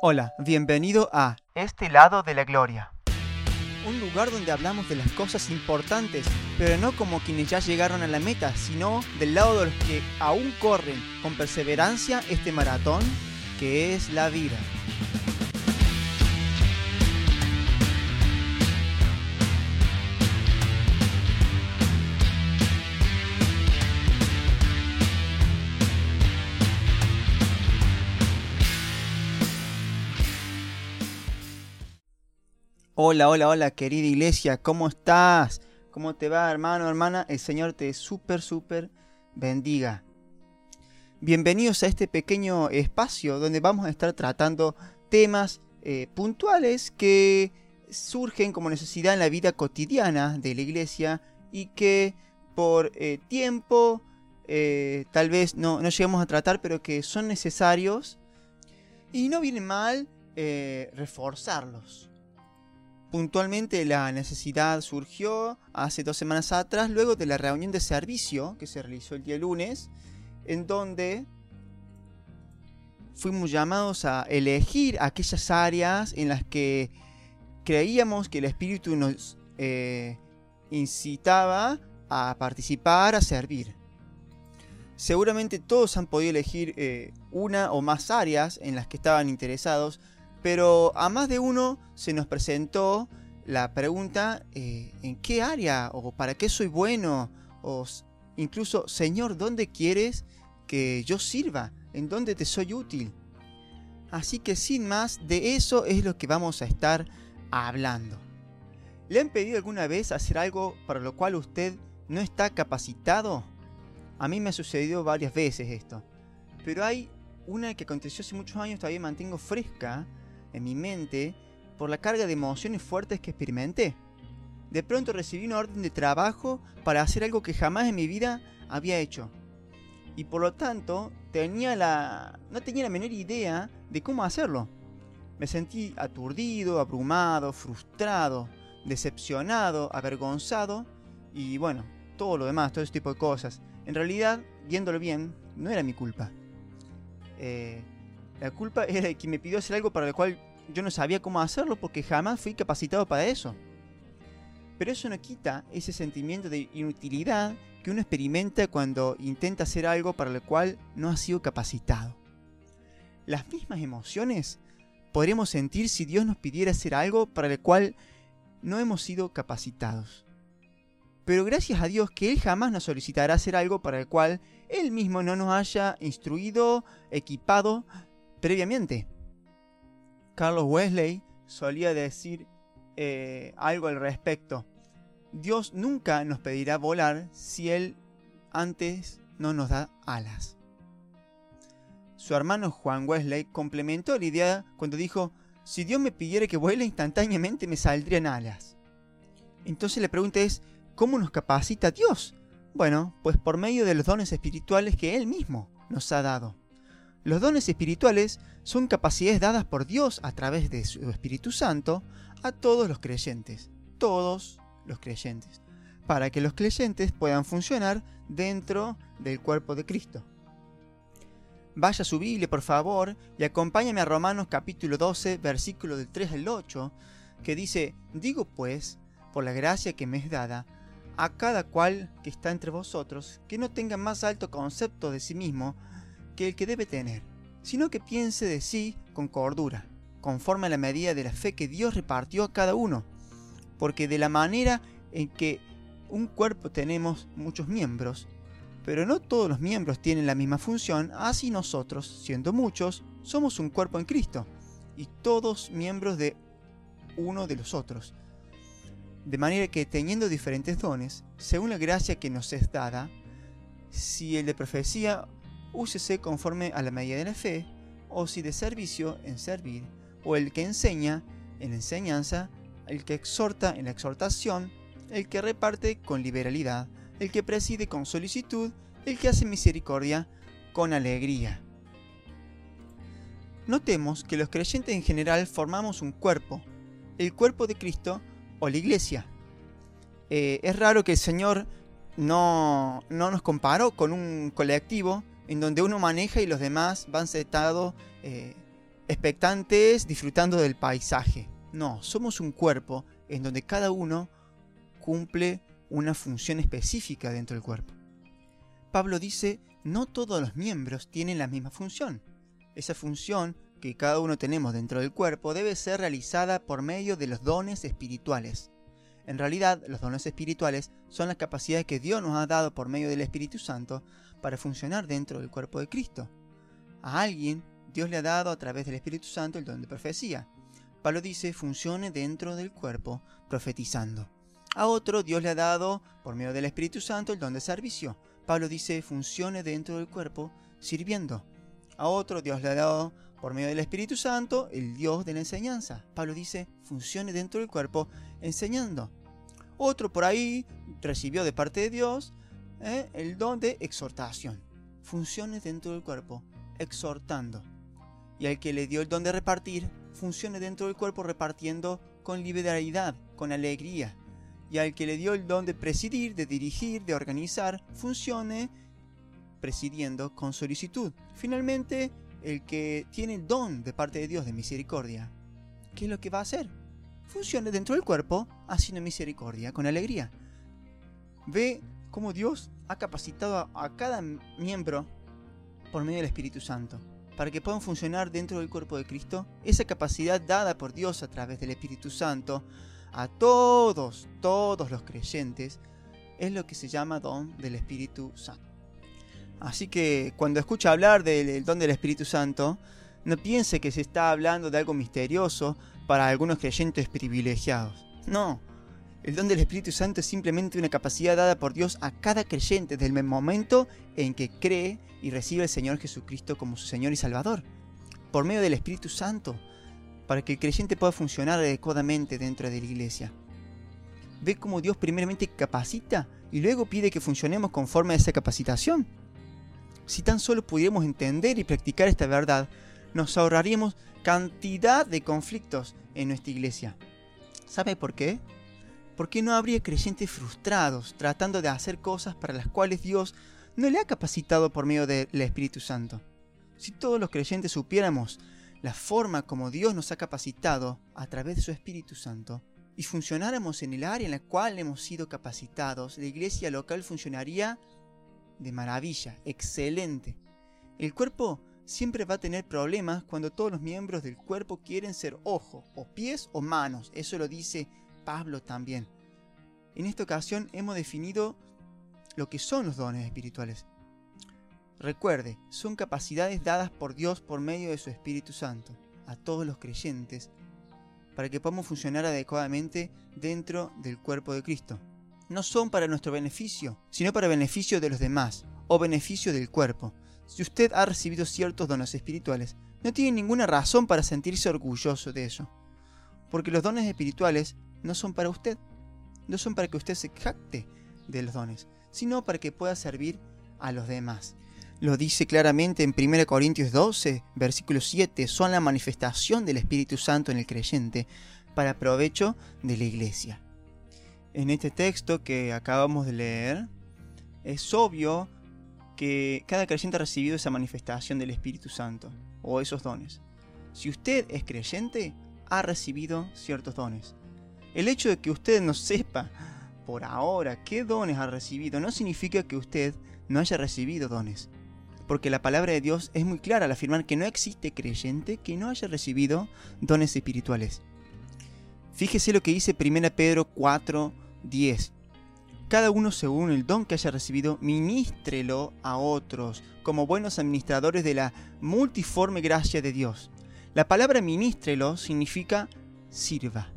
Hola, bienvenido a Este lado de la gloria. un lugar donde hablamos de las cosas importantes, pero no como quienes ya llegaron a la meta, sino del lado de los que aún corren con perseverancia este maratón que es la vida. Hola, hola, hola, querida iglesia, ¿cómo estás? ¿Cómo te va, hermano, hermana? El Señor te súper, súper bendiga. Bienvenidos a este pequeño espacio donde vamos a estar tratando temas eh, puntuales que surgen como necesidad en la vida cotidiana de la iglesia y que por eh, tiempo eh, tal vez no, no llegamos a tratar, pero que son necesarios y no viene mal reforzarlos. Puntualmente la necesidad surgió hace dos semanas atrás, luego de la reunión de servicio que se realizó el día lunes, en donde fuimos llamados a elegir aquellas áreas en las que creíamos que el Espíritu nos eh, incitaba a participar, a servir. Seguramente todos han podido elegir eh, una o más áreas en las que estaban interesados, pero a más de uno se nos presentó la pregunta eh, ¿en qué área? o ¿para qué soy bueno? o incluso Señor, ¿dónde quieres que yo sirva? ¿En dónde te soy útil? Así que sin más, de eso es lo que vamos a estar hablando. ¿Le han pedido alguna vez hacer algo para lo cual usted no está capacitado? A mí me ha sucedido varias veces esto. Pero hay una que aconteció hace muchos años, todavía mantengo fresca en mi mente por la carga de emociones fuertes que experimenté. De pronto recibí una orden de trabajo para hacer algo que jamás en mi vida había hecho. Y por lo tanto, tenía la no tenía la menor idea de cómo hacerlo. Me sentí aturdido, abrumado, frustrado, decepcionado, avergonzado y bueno, todo lo demás, todo ese tipo de cosas. En realidad, viéndolo bien, no era mi culpa. Eh, la culpa era de quien me pidió hacer algo para lo cual yo no sabía cómo hacerlo porque jamás fui capacitado para eso. Pero eso no quita ese sentimiento de inutilidad que uno experimenta cuando intenta hacer algo para lo cual no ha sido capacitado. Las mismas emociones podríamos sentir si Dios nos pidiera hacer algo para lo cual no hemos sido capacitados. Pero gracias a Dios que Él jamás nos solicitará hacer algo para el cual Él mismo no nos haya instruido, equipado previamente. Carlos Wesley solía decir eh, algo al respecto. Dios nunca nos pedirá volar si Él antes no nos da alas. Su hermano Juan Wesley complementó la idea cuando dijo, si Dios me pidiera que vuele instantáneamente me saldrían alas. Entonces la pregunta es, ¿cómo nos capacita Dios? Bueno, pues por medio de los dones espirituales que Él mismo nos ha dado. Los dones espirituales son capacidades dadas por Dios a través de su Espíritu Santo a todos los creyentes, todos los creyentes, para que los creyentes puedan funcionar dentro del cuerpo de Cristo. Vaya a su Biblia, por favor, y acompáñame a Romanos capítulo 12, versículo del 3 al 8, que dice, digo pues, por la gracia que me es dada, a cada cual que está entre vosotros, que no tenga más alto concepto de sí mismo que el que debe tener, sino que piense de sí con cordura, conforme a la medida de la fe que Dios repartió a cada uno, porque de la manera en que un cuerpo tenemos muchos miembros, pero no todos los miembros tienen la misma función, así nosotros, siendo muchos, somos un cuerpo en Cristo, y todos miembros de uno de los otros. De manera que teniendo diferentes dones, según la gracia que nos es dada, si el de profecía, úsese conforme a la medida de la fe, o si de servicio, en servir, o el que enseña, en enseñanza, el que exhorta, en la exhortación, el que reparte con liberalidad, el que preside con solicitud, el que hace misericordia con alegría. Notemos que los creyentes en general formamos un cuerpo, el cuerpo de Cristo o la iglesia. Eh, es raro que el Señor no, no nos comparó con un colectivo en donde uno maneja y los demás van sentados eh, expectantes disfrutando del paisaje. No, somos un cuerpo en donde cada uno cumple una función específica dentro del cuerpo. Pablo dice, no todos los miembros tienen la misma función. Esa función que cada uno tenemos dentro del cuerpo debe ser realizada por medio de los dones espirituales. En realidad, los dones espirituales son las capacidades que Dios nos ha dado por medio del Espíritu Santo para funcionar dentro del cuerpo de Cristo. A alguien, Dios le ha dado a través del Espíritu Santo el don de profecía. Pablo dice, funcione dentro del cuerpo profetizando. A otro, Dios le ha dado, por medio del Espíritu Santo, el don de servicio. Pablo dice, funcione dentro del cuerpo sirviendo. A otro, Dios le ha dado, por medio del Espíritu Santo, el Dios de la enseñanza. Pablo dice, funcione dentro del cuerpo enseñando. Otro por ahí recibió de parte de Dios ¿eh? el don de exhortación. Funcione dentro del cuerpo exhortando. Y al que le dio el don de repartir, funcione dentro del cuerpo repartiendo con liberalidad, con alegría. Y al que le dio el don de presidir, de dirigir, de organizar, funcione presidiendo con solicitud. Finalmente, el que tiene el don de parte de Dios de misericordia, ¿qué es lo que va a hacer? Funcione dentro del cuerpo haciendo misericordia con alegría. Ve cómo Dios ha capacitado a cada miembro por medio del Espíritu Santo, para que puedan funcionar dentro del cuerpo de Cristo, esa capacidad dada por Dios a través del Espíritu Santo a todos, todos los creyentes, es lo que se llama don del Espíritu Santo. Así que cuando escucha hablar del don del Espíritu Santo, no piense que se está hablando de algo misterioso para algunos creyentes privilegiados. No, el don del Espíritu Santo es simplemente una capacidad dada por Dios a cada creyente desde el momento en que cree y recibe al Señor Jesucristo como su Señor y Salvador, por medio del Espíritu Santo, para que el creyente pueda funcionar adecuadamente dentro de la iglesia. Ve cómo Dios primeramente capacita y luego pide que funcionemos conforme a esa capacitación. Si tan solo pudiéramos entender y practicar esta verdad, nos ahorraríamos cantidad de conflictos en nuestra iglesia. ¿Sabe por qué? Porque no habría creyentes frustrados tratando de hacer cosas para las cuales Dios no le ha capacitado por medio del Espíritu Santo. Si todos los creyentes supiéramos la forma como Dios nos ha capacitado a través de su Espíritu Santo y funcionáramos en el área en la cual hemos sido capacitados, la iglesia local funcionaría de maravilla, excelente. El cuerpo siempre va a tener problemas cuando todos los miembros del cuerpo quieren ser ojos, o pies o manos. Eso lo dice Pablo también. En esta ocasión hemos definido lo que son los dones espirituales. Recuerde, son capacidades dadas por Dios por medio de su Espíritu Santo a todos los creyentes para que podamos funcionar adecuadamente dentro del cuerpo de Cristo. No son para nuestro beneficio, sino para beneficio de los demás o beneficio del cuerpo. Si usted ha recibido ciertos dones espirituales, no tiene ninguna razón para sentirse orgulloso de eso, porque los dones espirituales no son para usted, no son para que usted se jacte de los dones, sino para que pueda servir a los demás. Lo dice claramente en 1 Corintios 12, versículo 7, son la manifestación del Espíritu Santo en el creyente para provecho de la iglesia. En este texto que acabamos de leer, es obvio que cada creyente ha recibido esa manifestación del Espíritu Santo o esos dones. Si usted es creyente, ha recibido ciertos dones. El hecho de que usted no sepa por ahora qué dones ha recibido no significa que usted no haya recibido dones. Porque la palabra de Dios es muy clara al afirmar que no existe creyente que no haya recibido dones espirituales. Fíjese lo que dice 1 Pedro 4, 10. Cada uno según el don que haya recibido, ministrelo a otros como buenos administradores de la multiforme gracia de Dios. La palabra ministrelo significa sirva.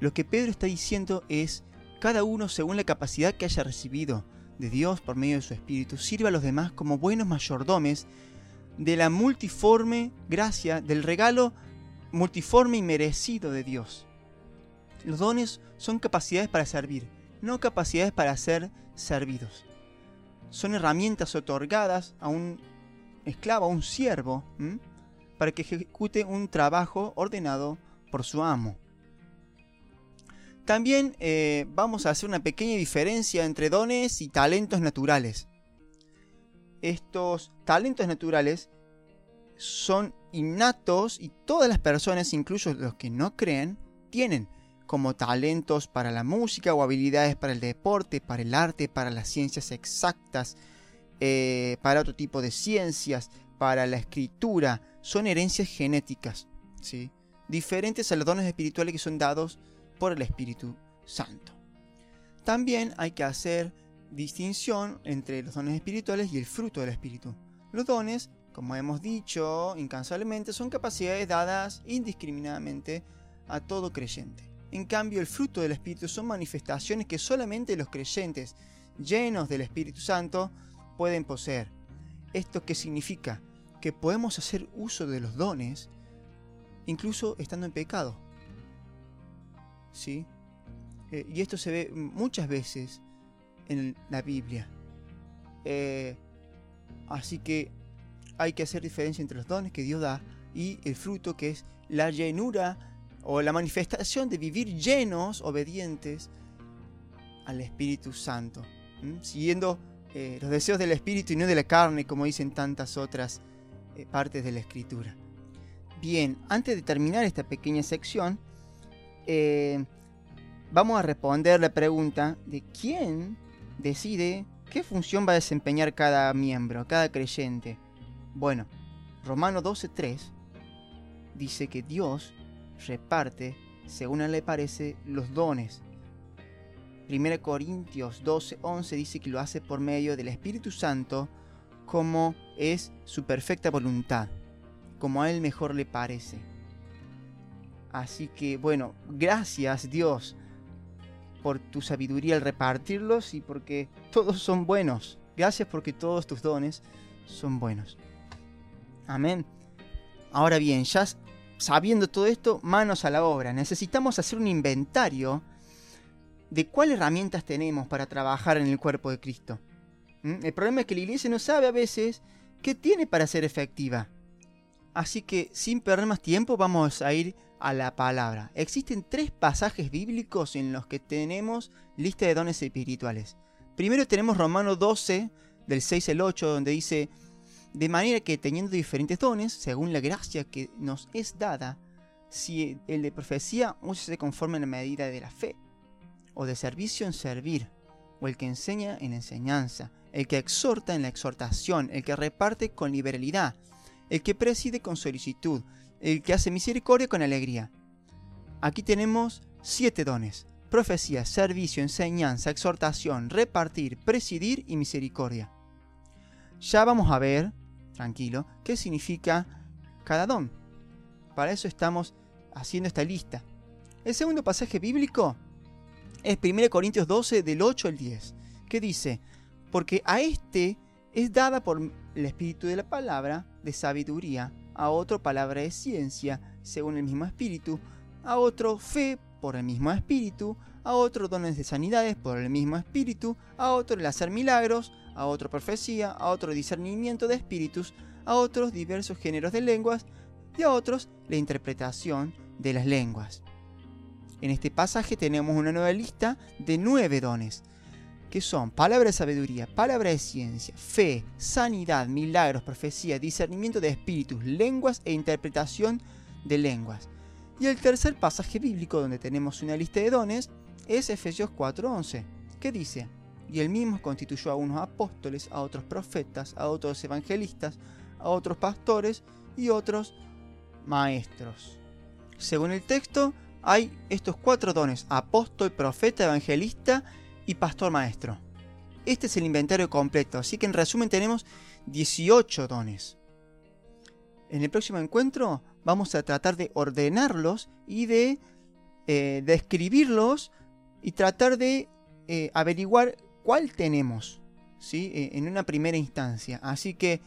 Lo que Pedro está diciendo es cada uno según la capacidad que haya recibido de Dios por medio de su Espíritu, sirva a los demás como buenos mayordomes de la multiforme gracia, del regalo multiforme y merecido de Dios. Los dones son capacidades para servir, no capacidades para ser servidos. Son herramientas otorgadas a un esclavo, a un siervo, para que ejecute un trabajo ordenado por su amo. También eh, vamos a hacer una pequeña diferencia entre dones y talentos naturales. Estos talentos naturales son innatos y todas las personas, incluso los que no creen, tienen como talentos para la música o habilidades para el deporte, para el arte, para las ciencias exactas, eh, para otro tipo de ciencias, para la escritura. Son herencias genéticas, ¿sí? diferentes a los dones espirituales que son dados por el Espíritu Santo. También hay que hacer distinción entre los dones espirituales y el fruto del Espíritu. Los dones, como hemos dicho incansablemente, son capacidades dadas indiscriminadamente a todo creyente. En cambio, el fruto del Espíritu son manifestaciones que solamente los creyentes llenos del Espíritu Santo pueden poseer. ¿Esto qué significa? Que podemos hacer uso de los dones incluso estando en pecado. ¿Sí? Eh, y esto se ve muchas veces en la Biblia. Eh, así que hay que hacer diferencia entre los dones que Dios da y el fruto que es la llenura o la manifestación de vivir llenos, obedientes al Espíritu Santo, siguiendo eh, los deseos del Espíritu y no de la carne, como dicen tantas otras partes de la Escritura. Bien, antes de terminar esta pequeña sección, eh, vamos a responder la pregunta de quién decide qué función va a desempeñar cada miembro, cada creyente. Bueno, Romano 12.3 dice que Dios reparte, según a él le parece, los dones. 1 Corintios 12, 11 dice que lo hace por medio del Espíritu Santo como es su perfecta voluntad, como a él mejor le parece. Así que bueno, gracias Dios por tu sabiduría al repartirlos y porque todos son buenos. Gracias porque todos tus dones son buenos. Amén. Ahora bien, ya sabiendo todo esto, manos a la obra. Necesitamos hacer un inventario de cuáles herramientas tenemos para trabajar en el cuerpo de Cristo. ¿Mm? El problema es que la iglesia no sabe a veces qué tiene para ser efectiva. Así que sin perder más tiempo vamos a ir a la palabra. Existen tres pasajes bíblicos en los que tenemos lista de dones espirituales. Primero tenemos Romanos 12, del 6 al 8, donde dice, de manera que teniendo diferentes dones, según la gracia que nos es dada, si el de profecía se conforme en la medida de la fe, o de servicio en servir, o el que enseña en enseñanza, el que exhorta en la exhortación, el que reparte con liberalidad, el que preside con solicitud, el que hace misericordia con alegría. Aquí tenemos siete dones. Profecía, servicio, enseñanza, exhortación, repartir, presidir y misericordia. Ya vamos a ver tranquilo, qué significa cada don. Para eso estamos haciendo esta lista. El segundo pasaje bíblico es 1 Corintios 12 del 8 al 10, que dice, porque a este es dada por el espíritu de la palabra de sabiduría, a otro palabra de ciencia, según el mismo espíritu, a otro fe por el mismo espíritu, a otro dones de sanidades por el mismo espíritu, a otro el hacer milagros, a otro profecía, a otro discernimiento de espíritus, a otros diversos géneros de lenguas y a otros la interpretación de las lenguas. En este pasaje tenemos una nueva lista de nueve dones, que son palabra de sabiduría, palabra de ciencia, fe, sanidad, milagros, profecía, discernimiento de espíritus, lenguas e interpretación de lenguas. Y el tercer pasaje bíblico donde tenemos una lista de dones es Efesios 4:11, que dice, y él mismo constituyó a unos apóstoles, a otros profetas, a otros evangelistas, a otros pastores y otros maestros. Según el texto, hay estos cuatro dones, apóstol, profeta, evangelista y pastor maestro. Este es el inventario completo, así que en resumen tenemos 18 dones. En el próximo encuentro vamos a tratar de ordenarlos y de eh, describirlos y tratar de eh, averiguar cuál tenemos ¿sí? Eh, en una primera instancia. Así que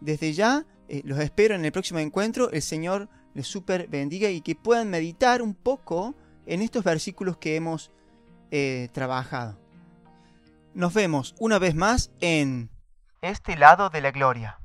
desde ya eh, los espero en el próximo encuentro. El Señor les super bendiga y que puedan meditar un poco en estos versículos que hemos trabajado. Nos vemos una vez más en este lado de la gloria.